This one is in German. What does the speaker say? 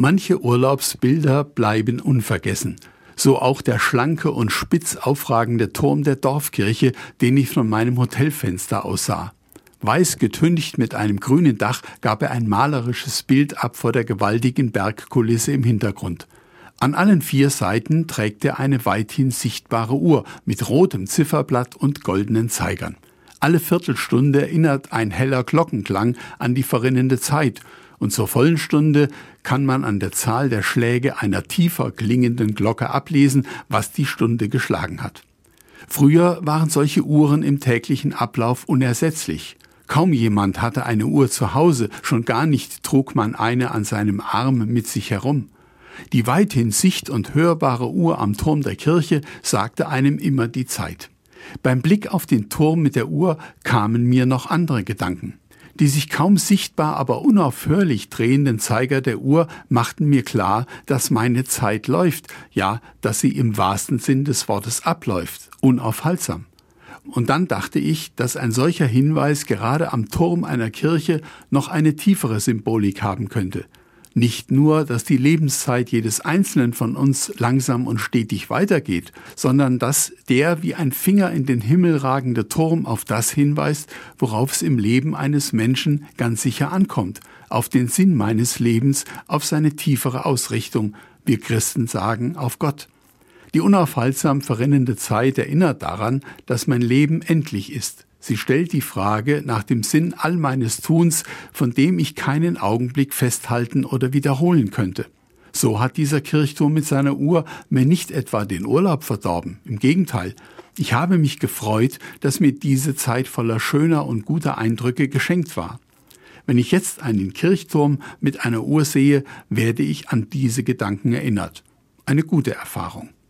Manche Urlaubsbilder bleiben unvergessen. So auch der schlanke und spitz aufragende Turm der Dorfkirche, den ich von meinem Hotelfenster aus sah. Weiß getüncht mit einem grünen Dach gab er ein malerisches Bild ab vor der gewaltigen Bergkulisse im Hintergrund. An allen vier Seiten trägt er eine weithin sichtbare Uhr mit rotem Zifferblatt und goldenen Zeigern. Alle Viertelstunde erinnert ein heller Glockenklang an die verrinnende Zeit und zur vollen Stunde kann man an der Zahl der Schläge einer tiefer klingenden Glocke ablesen, was die Stunde geschlagen hat. Früher waren solche Uhren im täglichen Ablauf unersetzlich. Kaum jemand hatte eine Uhr zu Hause, schon gar nicht trug man eine an seinem Arm mit sich herum. Die weithin sicht- und hörbare Uhr am Turm der Kirche sagte einem immer die Zeit. Beim Blick auf den Turm mit der Uhr kamen mir noch andere Gedanken. Die sich kaum sichtbar, aber unaufhörlich drehenden Zeiger der Uhr machten mir klar, dass meine Zeit läuft, ja, dass sie im wahrsten Sinn des Wortes abläuft, unaufhaltsam. Und dann dachte ich, dass ein solcher Hinweis gerade am Turm einer Kirche noch eine tiefere Symbolik haben könnte. Nicht nur, dass die Lebenszeit jedes Einzelnen von uns langsam und stetig weitergeht, sondern dass der wie ein Finger in den Himmel ragende Turm auf das hinweist, worauf es im Leben eines Menschen ganz sicher ankommt, auf den Sinn meines Lebens, auf seine tiefere Ausrichtung, wir Christen sagen, auf Gott. Die unaufhaltsam verrinnende Zeit erinnert daran, dass mein Leben endlich ist. Sie stellt die Frage nach dem Sinn all meines Tuns, von dem ich keinen Augenblick festhalten oder wiederholen könnte. So hat dieser Kirchturm mit seiner Uhr mir nicht etwa den Urlaub verdorben. Im Gegenteil, ich habe mich gefreut, dass mir diese Zeit voller schöner und guter Eindrücke geschenkt war. Wenn ich jetzt einen Kirchturm mit einer Uhr sehe, werde ich an diese Gedanken erinnert. Eine gute Erfahrung.